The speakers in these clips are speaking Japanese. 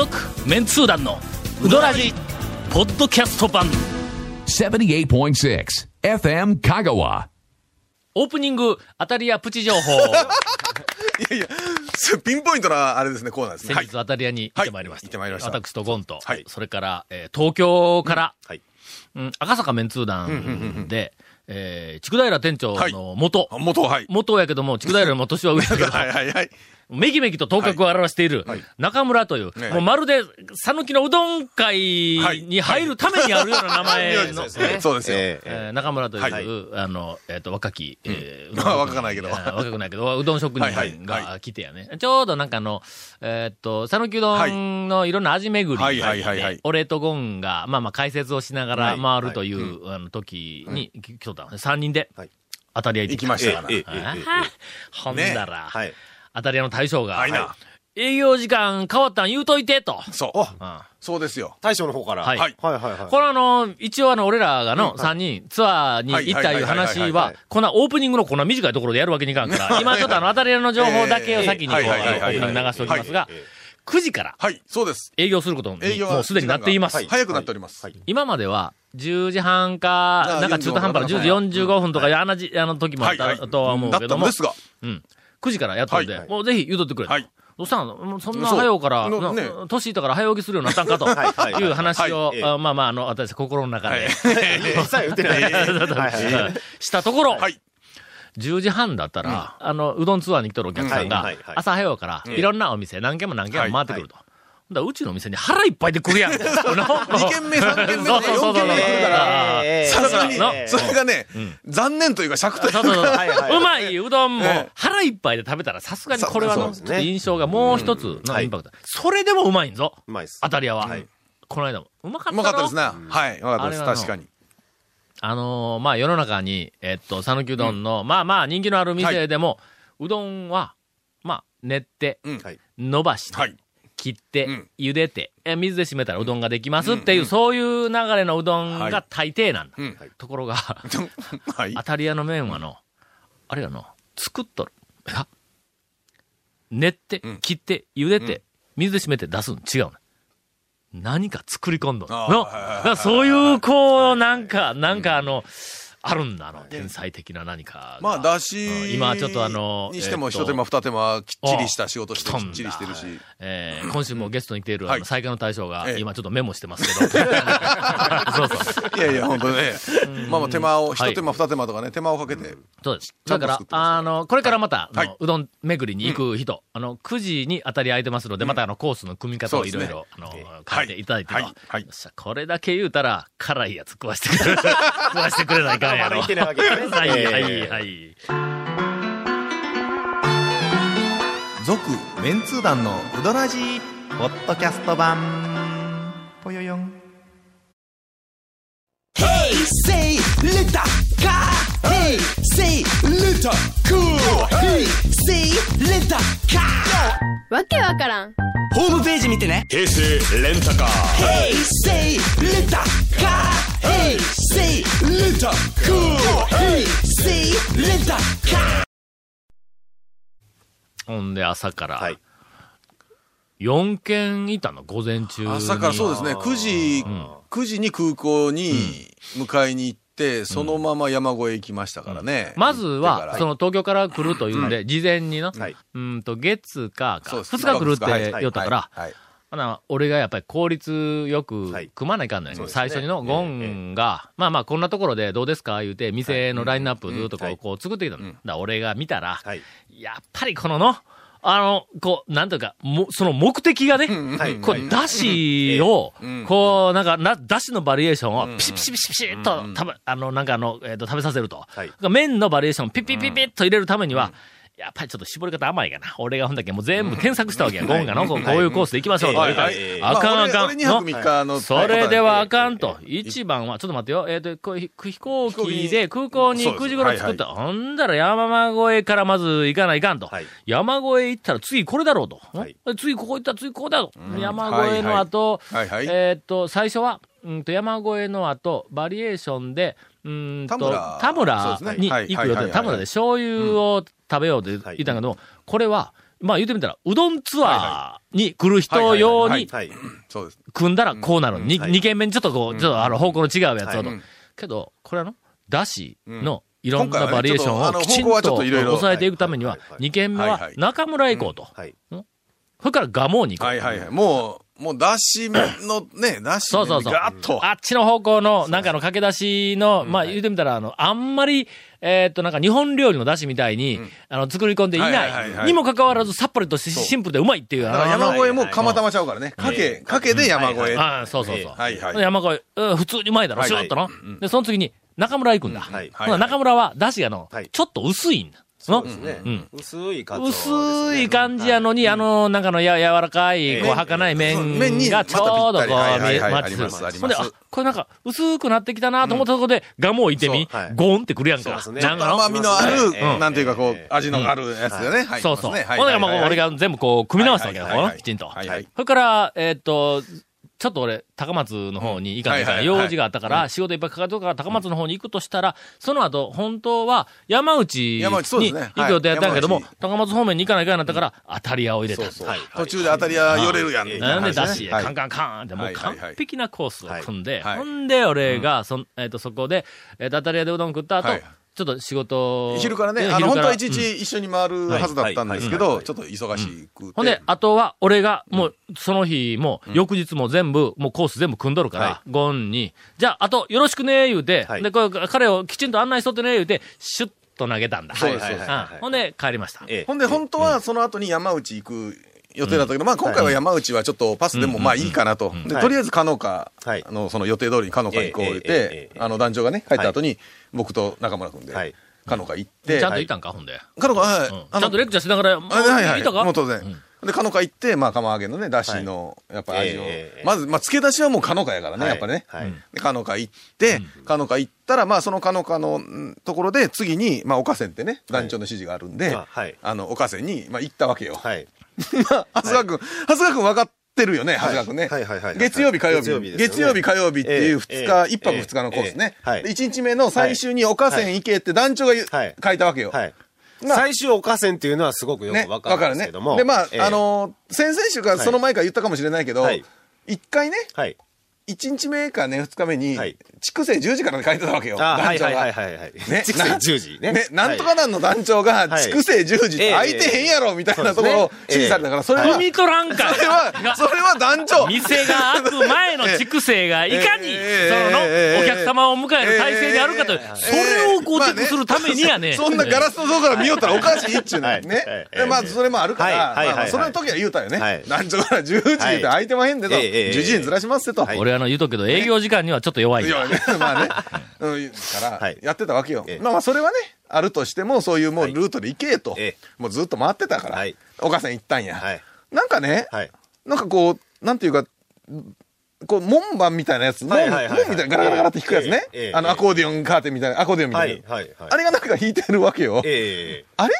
続メンツー団のウドラジポッドキャスト版。78.6 FM Kagawa. オープニング当たり屋プチ情報。いやいや、それピンポイントな、あれですね、コーナーですね。先日当たり屋に行ってまいりました、はい。行ってまいりました。私とゴンと、はい。それから、えー東京から、はい。うん赤坂メンツー団で、えー、筑平店長の元、あ元、はい。元やけども、筑平よりも年は上やけど、はいはいはい。めきめきと頭角を表している、中村という、ね。もうまるで、讃岐のうどん会に入るためにあるような名前の、そうですよ。えー中村という、はい。あの、えっ、と、若き、えーうどんまあ若くないけど。えー若くないけど、うどん職人が来てやね。ちょうどなんかあの、えっ、と、讃岐うどんのいろんな味巡りはい。はい。はい。はい。で、俺とゴンが、まあまあ解説をしながらはい。回るという、あの時に、来とったのね。3人ではい、当たり屋行って行きましたから。ほんだら、はい。当たり屋の大将が、はいな。営業時間変わったん言うといて、と。そう。うんそうですよ。大将の方から。はいはいはいはい。これあの、一応あの、俺らがの3人、ツアーに行ったいう話はこんなオープニングのこんな短いところでやるわけにいかんから、今ちょっとあの、当たり屋の情報だけを先にこう、オープニング流しておきますがええ、9時からはい、そうです。営業することに営業がもうすでになっていますはい。早くなっております。はい今までは、10時半か、あなんか中途半端な10時45分とか、あのじあの時もあった。とは思うだけども、ったんですが。うん。9時からやっとるんで、はいもうぜひ言うとってくれと。はい。どうしたの？もうそんな早うから、年いったから早起きするようになったんかと。はいう話を、はいあまあまあ、あの、私、心の中で、したところ、はい。10時半だったら、あの、うどんツアーに来とるお客さんが朝早うから、いろんなお店、何軒も何軒も回ってくると。だうちの店に腹いっぱいで来るやん。2 2軒目、3軒目、4軒目に来るから、ええ。さすがに。な、それがね、残念というか尺というか、そうまいうどんもええ。腹いっぱいで食べたらさすがにこれはの印象がもう一つのインパクト。それでもうまいんぞ。うまいっす。当たり屋は。はい。この間も。うまかったうまかったですね。ね。はい、うまかったです。確かに。あのーまあ世の中に、えっと、讃岐うどんの、まあまあ人気のある店でも、うどんは、まあ練って。伸ばして、はい。切って、うん茹でて、え水で締めたらうどんができますっていう、そういう流れのうどんはいが大抵なんだ。うん。ところが、はい当。たり屋の麺はの、あれやの、作っとる。あ練ってうん、切って、茹でて、水で締めて出すの違うの。何か作り込んどるの。そういう、こう、なんか、なんかあの、あるんだ、あの、天才的な何かが。まあ、だし、今ちょっとあのにしても、えっと一手間二手間、きっちりした仕事して、あきっちりしてるし。えー今週もゲストに来ている、あの、はい。最下の大将が、ええ。今ちょっとメモしてますけど。そうそう。いやいや、本当ね。まあまあ、手間を、はい一手間二手間とかね、手間をかけて。そうです。だからあの、これからまた、うどん巡りに行く人、あの、9時に当たり空いてますので、またあの、コースの組み方をいろいろ、あの、書いていただいてと。これだけ言うたら、辛いやつ食わしてくれ。る。食わしてくれないかんやろ。はい、ええはい、はい。続メンツー団のウドラジーポッドキャスト版。ぽよよん。say let the car hey say let the cool hey say let the car わけわからん。ホームページ見てね。平成レンタカー。hey say let the car hey say let the cool hey say let the car ほんで、朝から、はい。4件いたの、午前中に。朝からそうですね、9時、9時に空港に迎えに行って、そのまま山越え行きましたからね。まず行ってかは、らその東京から来るというんで、事前にの、はい。うんと、月かか、そうです。2日来るってはい。言ったから、はい。はいほな、俺がやっぱり効率よくはい。組まないかんのよ、そうですね。最初にのゴンが、まあまあこんなところでどうですか言うて、店のラインナップずっとこう,、はい。こう作ってきたの。だ俺が見たら、はい。やっぱりこのの、あの、こう、なんというか、も、その目的がね、はい。こう、だしをん、こう、なんか、な、だしのバリエーションをピシピシピシピシッと食べ、あの、なんかあの、えっと、食べさせると。はい。麺のバリエーションをピッピッピッピッと入れるためには、やっぱりちょっと絞り方甘いかな。俺がほんだけもう全部添削したわけや。ゴンがの、こうこういうコースで行きましょうとあかんまああかん。俺俺2泊3日のそれではあかんと。一番は、ちょっと待ってよ。えっ、と、こうひ飛行機で空港にそうです。9時頃作った。ほんだら山越えからまず行かないかんと。はい。山越え行ったら次これだろうと。次ここ行ったら次ここだろう。山越えの後、えっ、と、最初は、うんと山越えの後、バリエーションで、うーんと、田村。にはい行く予定。田村で醤油を食べようと言ったんだけど、これは、まあ言ってみたら、うどんツアーに来る人用に。組んだらこうなる。二軒目にちょっとこう、ちょっとあの方向の違うやつをと。はい。けど、これあの、だしのいろんなバリエーションをきちんと抑えていくためには二軒目は中村へ行こうと。はい。それから蒲生に行こう。はいはいはい。もう、もう、だしのね、だしそうそうそう。ガーッと。あっちの方向の、なんかの駆け出しの、まあ言うてみたら、あの、あんまり、えーっと、なんか日本料理の出汁みたいに、あの、作り込んでいはいはいはないい。はいにもかかわらず、さっぱりとしてシンプルでうまいっていう。だ山越えも釜玉ちゃうからね。かけ、かけで山越え。ああ、そうそうそう。はいはい。山越え、うん普通にうまいだろ、はいシューッとの？で、その次に、中村行くんだ。はい中村は、出汁がのはい、ちょっと薄いんだ。の？そうですね。うん。薄いカツオですね。薄い感じやのに、あの、なんかのや柔らかい、こう、ええ儚い麺がちょうどこう、まマッチするほんで、あ、これなんか、薄くなってきたなと思ったところで、ガモをいてみゴーンってくるやんか。そうですね。なんかの？甘みのあるええ、なんていうかこうえ、味のあるやつだよね。はい。そうそう。はいほんで、まあ、俺が、が全部こう、組み直したわけだ、はいはいはいこうきちんと。はいはい。それから、えーっと、ちょっと俺、高松の方に行かないから、用事があったから、仕事いっぱいかかってるから、高松の方に行くとしたら、その後、本当は山内に行く予定やったんやけども高松方面に行かないかんなったから、当たり屋を入れた。途中で当たり屋寄れるやん。なんでだし、はい。カンカンカンって、もう完璧なコースを組んで、はい。ほんで、俺が、そん、えっと、そこで、えっと、当たり屋でうどん食った後はい、ちょっと仕事昼からね、であの、本当は一日一緒に回るはずだったんですけど、ちょっと忙しくて。ほんで、あとは、俺が、もう、その日も、翌日も全部、もうコース全部組んどるから、はゴンに、じゃあ、あと、よろしくね、言うて、はい。で、これ、彼をきちんと案内しとってね、言うて、シュッと投げたんだ。そうですはいはいはいほんで、帰りました。ええ。ほんで、本当はその後に山内行く予定だったけど、まあ今回は山内はちょっとパスでもまあいいかなと。で、はい。とりあえず、かのか、はい。あの、その予定通りにかのか行こう言ってあの、団長がね、帰った後に、僕と中村君ではい、かのか行って、ちゃんと行ったんか、ほんで。かのか、はい。うん。ちゃんとレクチャーしながら、もうあはいはい。いたか？もう当然。で、かのか行って、まあ、釜揚げのね、だしの、やっぱ味を。ええ。まず、まあ、漬け出しはもうかのかやからね、はい。やっぱね。はい。で、かのか行って、かのか行ったら、まあ、そのかのかのんところで、次に、まあ、岡線ってね、団長の指示があるんであはい、あの、岡線に、まあ、行ったわけよ。はい。まあ、長谷川くん、長谷川くん分かってるよね、長谷川くんね。はい。はい。はい。月曜日、火曜日。月曜日火曜日っていうええ二日、ええ一泊二日のコースね。ええはい。で一日目の最終に岡線行けって団長が書いたわけよ。はい。まあ最終岡線っていうのはすごくよね、くわかるんですけども。で、まあ、ええあ、のー先々週かその前から言ったかもしれないけど、はい一回ね、はい。一日目かね、二日目に、はい。筑西10時から書いてたわけよ。団長が。はいはいはいはい。ね筑西な10時ね。ね、なんとか団の団長が、はい。筑西10時って空いてへんやろ、みたいなところを指示されたから、それは、踏み取らんかい。それは、それは団長。店が開く前の 畜生がいかに、ええ。その、ええ。お客様を迎える体制であるかという、それを構まあ築するためにやね。そんなガラスの外から見よったらおかしいっちゅうね。はい。ねまあ、それもあるから、はい。はい。はい。まあまあそれの時は言うたよね。はい。団長から10時って空いてまへんでと。はいええ。ええ。10時にずらしますってと。の言うとくけど、営業時間にはちょっと弱いんだ。いやね、まあね。うん、からはい、やってたわけよえ。えまあまあ、それはね、あるとしても、そういうもうルートで行けとええ。もうずっと回ってたからはい、岡線行ったんやはい。なんかね、はい。なんかこう、なんていうか、こう、門番みたいなやつ、門みたいなガラガラガラって弾くやつねええええ。あの、アコーディオンカーテンみたいな、アコーディオンみたはいい。な。はい。はいあれがなんか弾いてるわけよ。えあれ？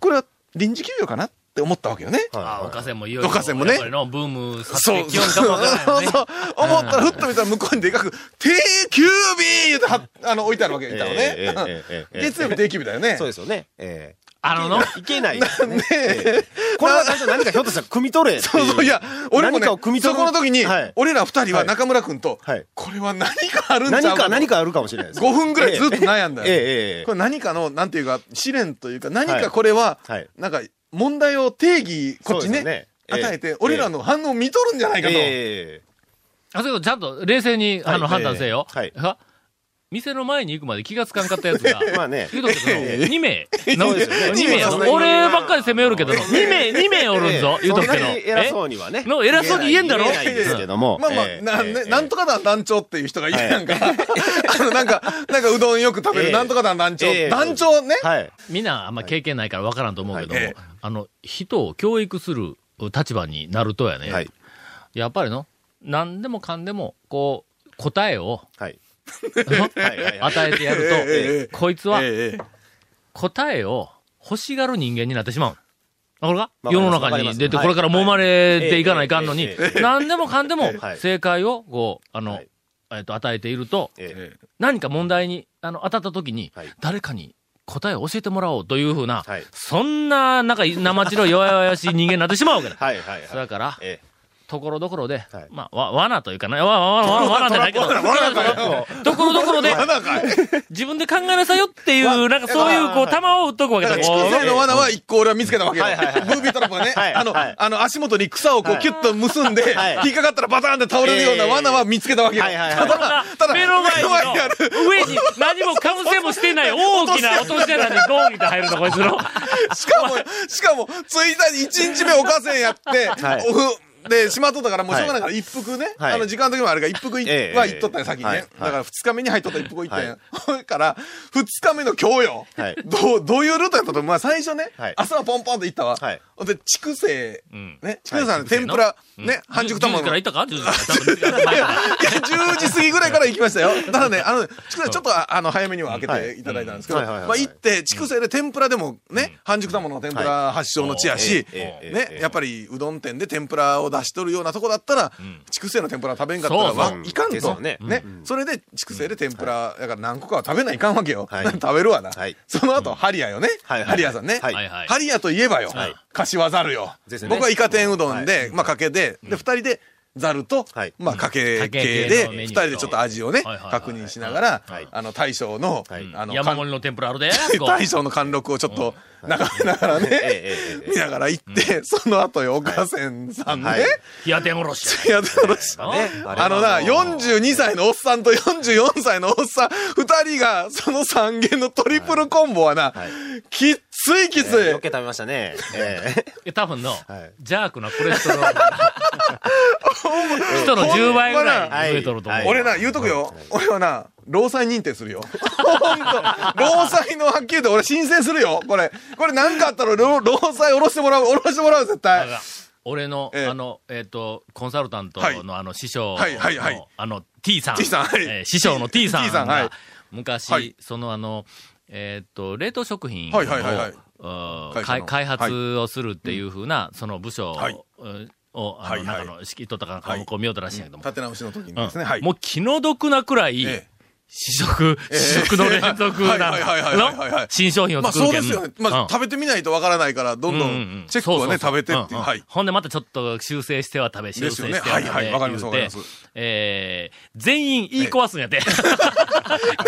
これは臨時休業かな？って思ったわけよね。え。あ、岡線もいよいよ。岡線もねのブームそうてきよんかもわからんよね。そう思ったら、ふっと見たら向こうにでかく、定休日言うては、あの、置いてあるわけよ、板をええええええね。ええ月曜日定休日だよね。そうですよね。ええ。あのの、いけないね。ええこれはなんか何かひょっとしたら汲み取れそうそう、いや、俺もねそるこの時にはい、俺ら二人ははい中村君とはい、これは何かあるんちゃう何かと何かあるかもしれないです。5分ぐらいずっと悩んだよ。ええええええこれ何かの、なんていうか、試練というか、何かこれはなんか、問題を定義、こっちねね、ええ。与えて、俺らの反応を見とるんじゃないかと。ええ。あそこちゃんと冷静に、あの、はい。判断せよ。はい。は？店の前に行くまで気がつかんかったやつが、まあね。言うとくけど、2名。そうですよね2名や俺ばっかり攻めよるけど、2名、2名おるんぞ、言うとくけど。そんなに偉そうにはね。の偉そうに言えんだろ？言えないですけども。まあまあ、ええな、んとか団団長っていう人がいるやんか。あの、なんか、なんかうどんよく食べる、ええなんとか団団長。ええ団長ね？はい。みんなあんま経験ないから分からんと思うけども、はいええあの、人を教育する立場になるとやね、はい。やっぱりの、何でもかんでも、こう、答えをはい。与えてやると、こいつはええ答えを欲しがる人間になってしまう。世の中に出て、これから揉まれていかないかんのに何でもかんでもはい。正解を、こう、あのはい、えっと、与えていると、ええ。何か問題に、あの、当たった時にはい、誰かに答えを教えてもらおうというふうな、はい。そんな、なんか、生白弱々しい人間になってしまうわけだ。はいはいはい。それから、えところどころで、はいまあ、わ、罠というかな、わ、わ、わ、わ、罠じゃないけど、ところどころで、自分で考えなさいよっていう、なんかそういう、こう、玉を打っとくわけだ。だから、畜生の罠は一個俺は見つけたわけよ。はいはいはいブービートラップがね、はいあの、はいあの、足元に草をこう、はいキュッと結んで、はい引っかかったらバターンって倒れるような罠は見つけたわけよ。ただ、ただ、目の前にある。上に何もかぶせもしてない大きな落とし穴にドーンって入るの、こいつの。しかも、しかも、1日、1日目おかせんやって、で、しまっとったから、もうしょうがないから、一服ね。はいあの、時間的にもあれが一服いええは行っとったんよ、先にね。はいだから、二日目に入っとった一服行ったんはや。ほいから、二日目の今日よ。はいどう、どういうルートやったとまあ、最初ねはい、朝はポンポンと行ったわ。はいほんで、畜生ん、ね、畜生さんの天ぷら、ね、半熟10時卵の。から行ったか ?10 時 から。ちゃんと見つけて前からいや、10時過ぎぐらいから行きましたよ。ただね、あの、畜生ちょっとああの、早めには開けていただいたんですけど、はいうんはいはいまあ行って、畜生で天ぷらでもね、半熟卵の天ぷら発祥の地やし、えええええね、えやっぱりうどん店で天ぷらを出しとるようなとこだったら、畜生の天ぷら食べんかったら、いかんと。ね。ね。それで畜生で天ぷら、だから何個かは食べないかんわけよ。はい。食べるわな。はい。その後、ハリアよね。ハリアさんね。ハリアといえばよ。はい、柏ざるよ。僕はイカ天うどんで、まあかけで、で、二人で、ざるとはい、まあかけ系系で、二人でちょっと味をね確認しながらはい、あの、大将のはい、あの、山盛りの天ぷらあるで。大将の貫禄をちょっと眺めながらね、見ながら行って、その後よ、岡線さんね。はい、冷や天おろし。いや、どうしね。あのな、42歳のおっさんと44歳のおっさん、二人が、その三軒のトリプルコンボはな、きっついきつい。よけ食べましたね。ええ多分のはい、ジャークなコレステロールが。人の10倍ぐらい増えとると思う。はい俺な、言うとくよ。俺はな、労災認定するよ。ほんと。労災のはっきり言って俺申請するよ。これ。これ何かあったら労労災下ろしてもらう。下ろしてもらう、絶対。俺の、ええあの、えっ、と、コンサルタントはいのあの師匠の、はいはいはいあの、T さん。T さんはいえー師匠の T さん T さんはいが、昔、はいそのあの、えっ、と、冷凍食品を、はいはいはいはい。開開発をするっていうふうな、その部署を、はい。うんを、あの、中の、仕切っとったかなんか、はい。こう見ようとらしいんやけども。立て直しの時にうんですね。はい。もう気の毒なくらい、ええ試食、試食の連続なの？新商品をまあ作るけんそうですよね。まあうん。食べてみないとわからないから、どんどうんチェックをね、食べてってはい。ほんでまたちょっと修正しては食べ、修正しては食べ。はいはい。わかりますわかります。えー、全員言い壊すんやて。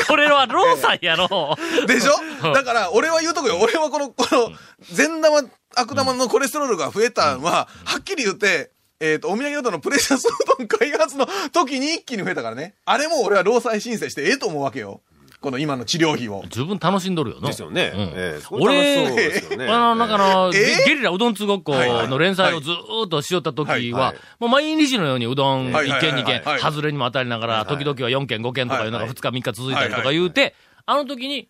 これはローさんやろ。でしうん。ょだから、俺は言うとくよ。俺はこの、この、善玉、悪玉のコレステロールが増えたのは、はっきり言って、えっと、お土産うどんのプレシャスうどん開発の時に一気に増えたからね。あれも俺は労災申請してええと思うわけよ。この今の治療費を。十分楽しんどるよな。ですよね。うんええすごい楽しそうですよね。あの、なんかあの、えー？ゲリラうどん通ごっこの連載をずーっとしよった時ははいはい、もう毎日のようにうどん1はいはいはい軒2軒、はい外れにも当たりながら、時々は4軒5軒とかいうのが2日3日続いたりとか言うて、あの時に、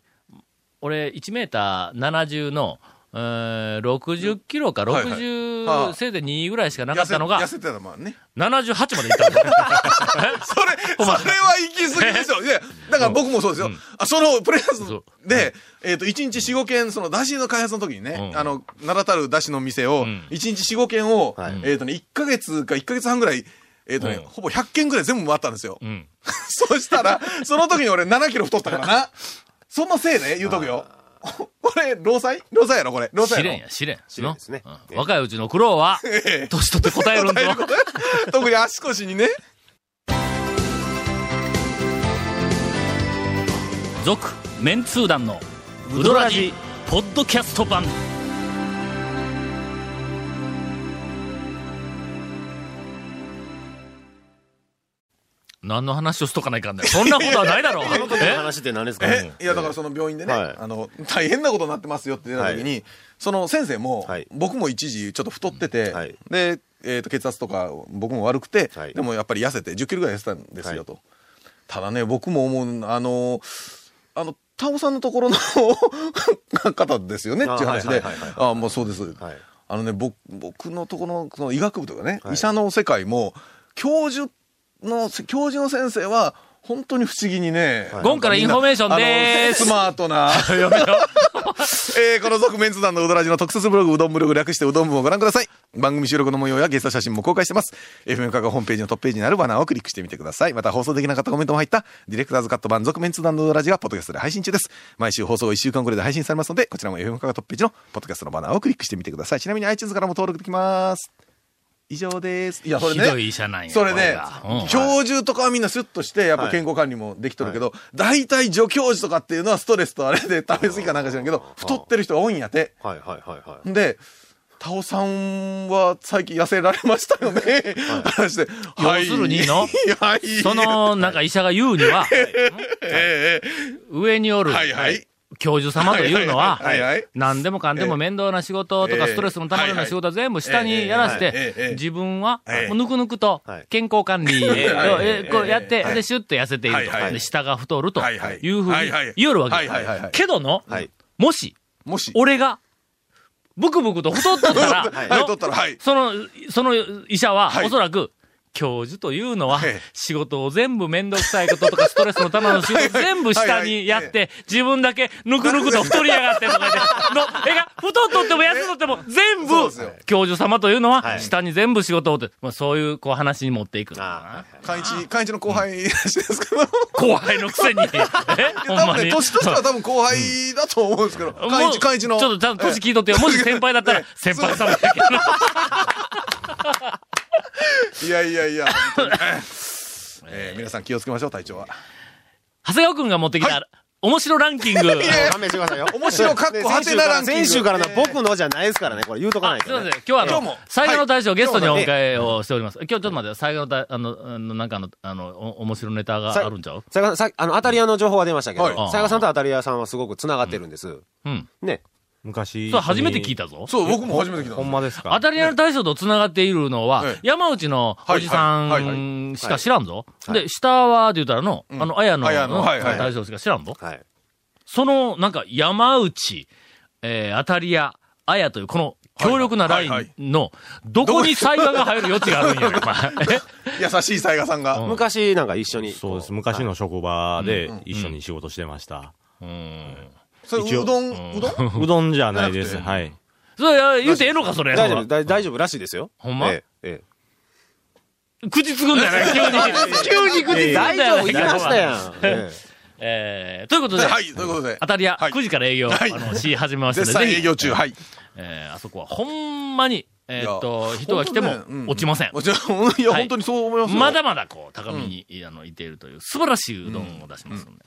俺1メーター70の、えー60キロかはいはいは60、あせいぜい2ぐらいしかなかったのが痩、せ痩せてたもんね。78までいったの。それ、それは行き過ぎですよ。いや、だから僕もそうですよ。あ、そのプレシャそうスで、えっと、1日4、5件、その、出汁の開発の時にねう、んあの、名だたる出汁の店を、ん1日4、5件をはい、えっとね、1ヶ月か1ヶ月半ぐらい、えっとねうん、ほぼ100件ぐらい全部回ったんですよう。ん。そしたら、その時に俺7キロ太ったからな。そのせいで言うとくよ。これ、労災？労災やろこれ。労災やろ試練や、試練。試練ですねの？うんええ若いうちの苦労は、ええ年取って答えるんぞ。特に足腰にね。続メンツー団のウドラジポッドキャスト版何の話をしとかないかんねんそんなことはないだろう。あの時のえ？話って何ですかえ？いや、だからその病院でね、はい。あの、大変なことになってますよって出た時に、その先生も、はい。僕も一時ちょっと太ってて、はい。で、えっ、と、血圧とか僕も悪くて、はい。でもやっぱり痩せて、10キロぐらい痩せたんですよ、はい。と。ただね、僕も思う、あの、あの、タオさんのところの方ですよねっていう話で、ああもうそうです。はい。あのね、僕、僕のところの、その医学部とかね、はい。医者の世界も、教授の、教授の先生は、本当に不思議にね。はいゴンからインフォメーションでーすスマートな。やめよ えーこの続麺通団のうどらじの特設ブログ、うどんブログ略してうどん部をご覧ください。番組収録の模様やゲスト写真も公開してます。FM カがホームページのトップページにあるバナーをクリックしてみてください。また放送できなかったコメントも入った、ディレクターズカット版続麺通団のうどらじがポッドキャストで配信中です。毎週放送1週間くらいで配信されますので、こちらも FM カがトップページのポッドキャストのバナーをクリックしてみてください。ちなみに iTunes からも登録できます。以上です。いや、それね。ひどい医者なんや。それね教授とかはみんなスッとして、やっぱ健康管理もできとるけど、大体助教授とかっていうのはストレスとあれで食べ過ぎかなんか知らんけど、太ってる人が多いんやて。はいはいはいはい。で、タオさんは最近痩せられましたよね。話して。要するにのはい。その、なんか医者が言うには、ええ上におる、はいはい教授様というのは。何でもかんでも面倒な仕事とかええ。ストレスのたまるような仕事は全部下にやらせええええええ。て、自分はぬくぬくとはい。健康管理をやって、はいで、シュッと痩せていると下が太るとはいうふうに言おるわけ。はいはいはいはい。けどのはい、もし、もし。俺が、ブクブクと太っとったら。その、その医者はは、い。おそらく、教授というのははい、仕事を全部めんどくさいこととかストレスのための仕事 全部下にやって、自分だけぬくぬくと太りやがってとか言って、の、えが、太っとっても痩せとっても全部教授様というのはは、い下に全部仕事をって、まあそういう、こう話に持っていく。あ寛一、寛一の後輩ですけど。後輩のくせに。えほんまに。年としては多分後輩だと思うんですけど、寛もう一、寛一の。ちょっと年聞いとってよ。もし先輩だったらえ、先輩様だけど。いやいやいや、本当に えー皆さん気をつけましょう、隊長は。長谷川くんが持ってきた、面白ランキング。あ。勘弁してくださいよ。面白かっこはてなランキング先週からな、僕のじゃないですからね、これ言うとかないとね。すいません。今日はあの今日も、最後の大将、ゲストにおはい迎えをしております。今日ちょっと待って、最後の大、あの、あの、なんかあの、あの、お面白ネタがあるんちゃう？さやかさん、さあの、当たり屋の情報は出ましたけど、はいさやかさんと当たり屋さんはすごく繋がってるんです。うん。ね。昔。それ初めて聞いたぞ。そう、僕も初めて聞いたほんまですか？当たり屋の大将と繋がっているのはええ、山内のおじさんしか知らんぞ。はいで、下は、って言ったらの、あの、綾野のはいはい大将しか知らんぞ。はい。その、なんか、山内、えー、当たり屋、綾という、この、強力なラインの、どこに災害が入る余地があるんやろ、お前え 優しい雑賀さんが。うん昔なんか一緒に。そうです。昔の職場で一緒に仕事してました。うん。それ、うどん、うどん？うどんじゃないです。はい。それ、や言うてええのか、それ。大丈夫、大大丈夫らしいですよ。ほんま？ええ。え 口つくんだよね、急に。急に口つくえ。んだよね。大丈夫言いましたやん。ええー、ということで、はい、ということで当。たり屋、はい9時から営業、はいあの、し始めましたの絶で、ぜひ賛営業中、はい。えー、あそこはほんまに、えーっと、人が来ても落ちません。いや、はい本当にそう思いますよ。まだまだこう、高みに、あの、いているという、素晴らしいうどんを出しますので。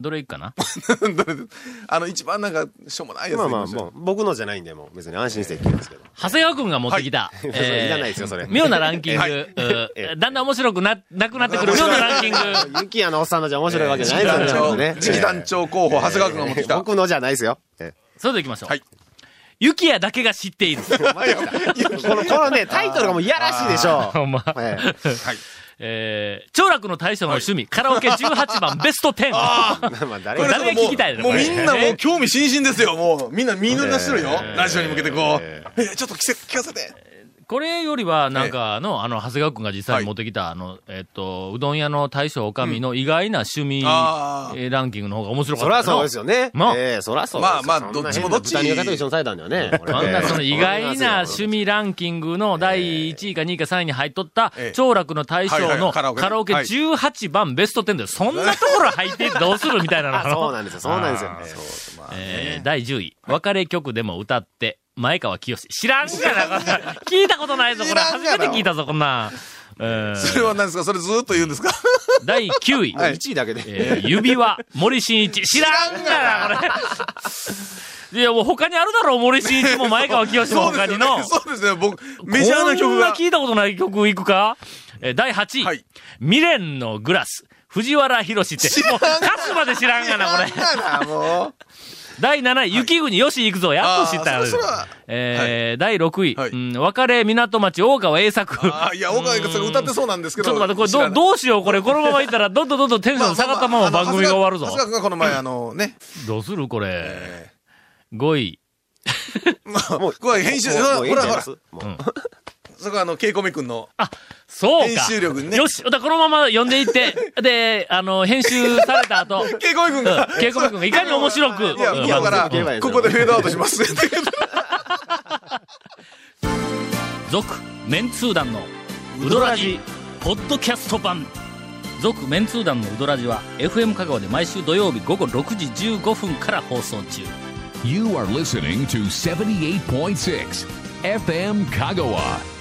どれいくかな？あの、一番なんか、しょうもないやつまあまあ、もう、僕のじゃないんで、もう別に安心して聞きますけど。長谷川くんが持ってきた、それいらないですよ、それ。妙なランキング、はいうーだんだん面白くな、なくなってくる妙なランキング。ユキヤのおっさんのじゃ面白いわけじゃないですよね。次期団長候補、長谷川君が持ってきた。僕のじゃないですよ。えそれで行きましょう。はいユキヤだけが知っている。えこの、このね、タイトルがもういやらしいでしょ。ほんま。ええはい。えー、長楽の大将の趣味、カラオケ18番 ベスト10。ああ。まあ誰が誰が聞きたいの？もうみんなもう興味津々ですよ、もう。みんな見抜なしてるよえ。ーラジオに向けてこう。え、ちょっと聞かせて。これよりは、なんか、あの、あの、長谷川くんが実際はいに持ってきた、あの、えっと、うどん屋の大将おかみの意外な趣味、ランキングの方が面白かったよそりゃそうですよね。まあ。ええそりゃそうですよ。まあまあどっちもどっち。豚肉と一緒にされたんだよね。あんなその意外な趣味。味ランキングの第1位か2位か3位に入っとったええ、長楽の大将はいのはいカラオケ。ねカラオケはい。18番ベスト10で、そんなところ入ってどうするみたいなの。あ そうなんですよ、そうなんですよ。第10位、別れ曲でも歌って、前川清知らんがな。聞いたことないぞ、これ。初めて聞いたぞ、こんなそれは何ですか？それずーっと言うんですか？第9位、はい1位だけで。えー指輪、森進一。知らんがな、これ。いや、もう他にあるだろう、森進一も前川清も他にの。そうですね、僕、メジャーな曲こんなが。聞いたことない曲いくか？えー第8位、はい未練のグラス。藤原宏って。もう、歌詞まで知らんがな、これ。知らんがな、もう。第7位、雪国よし行くぞ。やっと知ったよえー第6位、はいうん、別れ港町大川栄作。ああ、いや、大川が歌ってそうなんですけど。ちょっと待って、これど、どうしよう、これ。このままいったら、どんどんどんどんテンション下がったまま番組が終わるぞ長。谷川君がこの前、あのね、どうするこれ。え5位。ーまあ、もうもういいんほらほらそこはあの、ケイコミ君の。あ、そうか。編集力にねよし、だこのまま読んでいって、で、あの、編集された後、ケイコミ君が、ケイコミ君がいかに面白く、いや、うん今から、ここでフェードアウトします。続、メンツー団の、ウドラジ、ポッドキャスト版。続、メンツー団のウドラジは、FM 香川で毎週土曜日午後6時15分から放送中。You are listening to 78.6 FM Kagawa.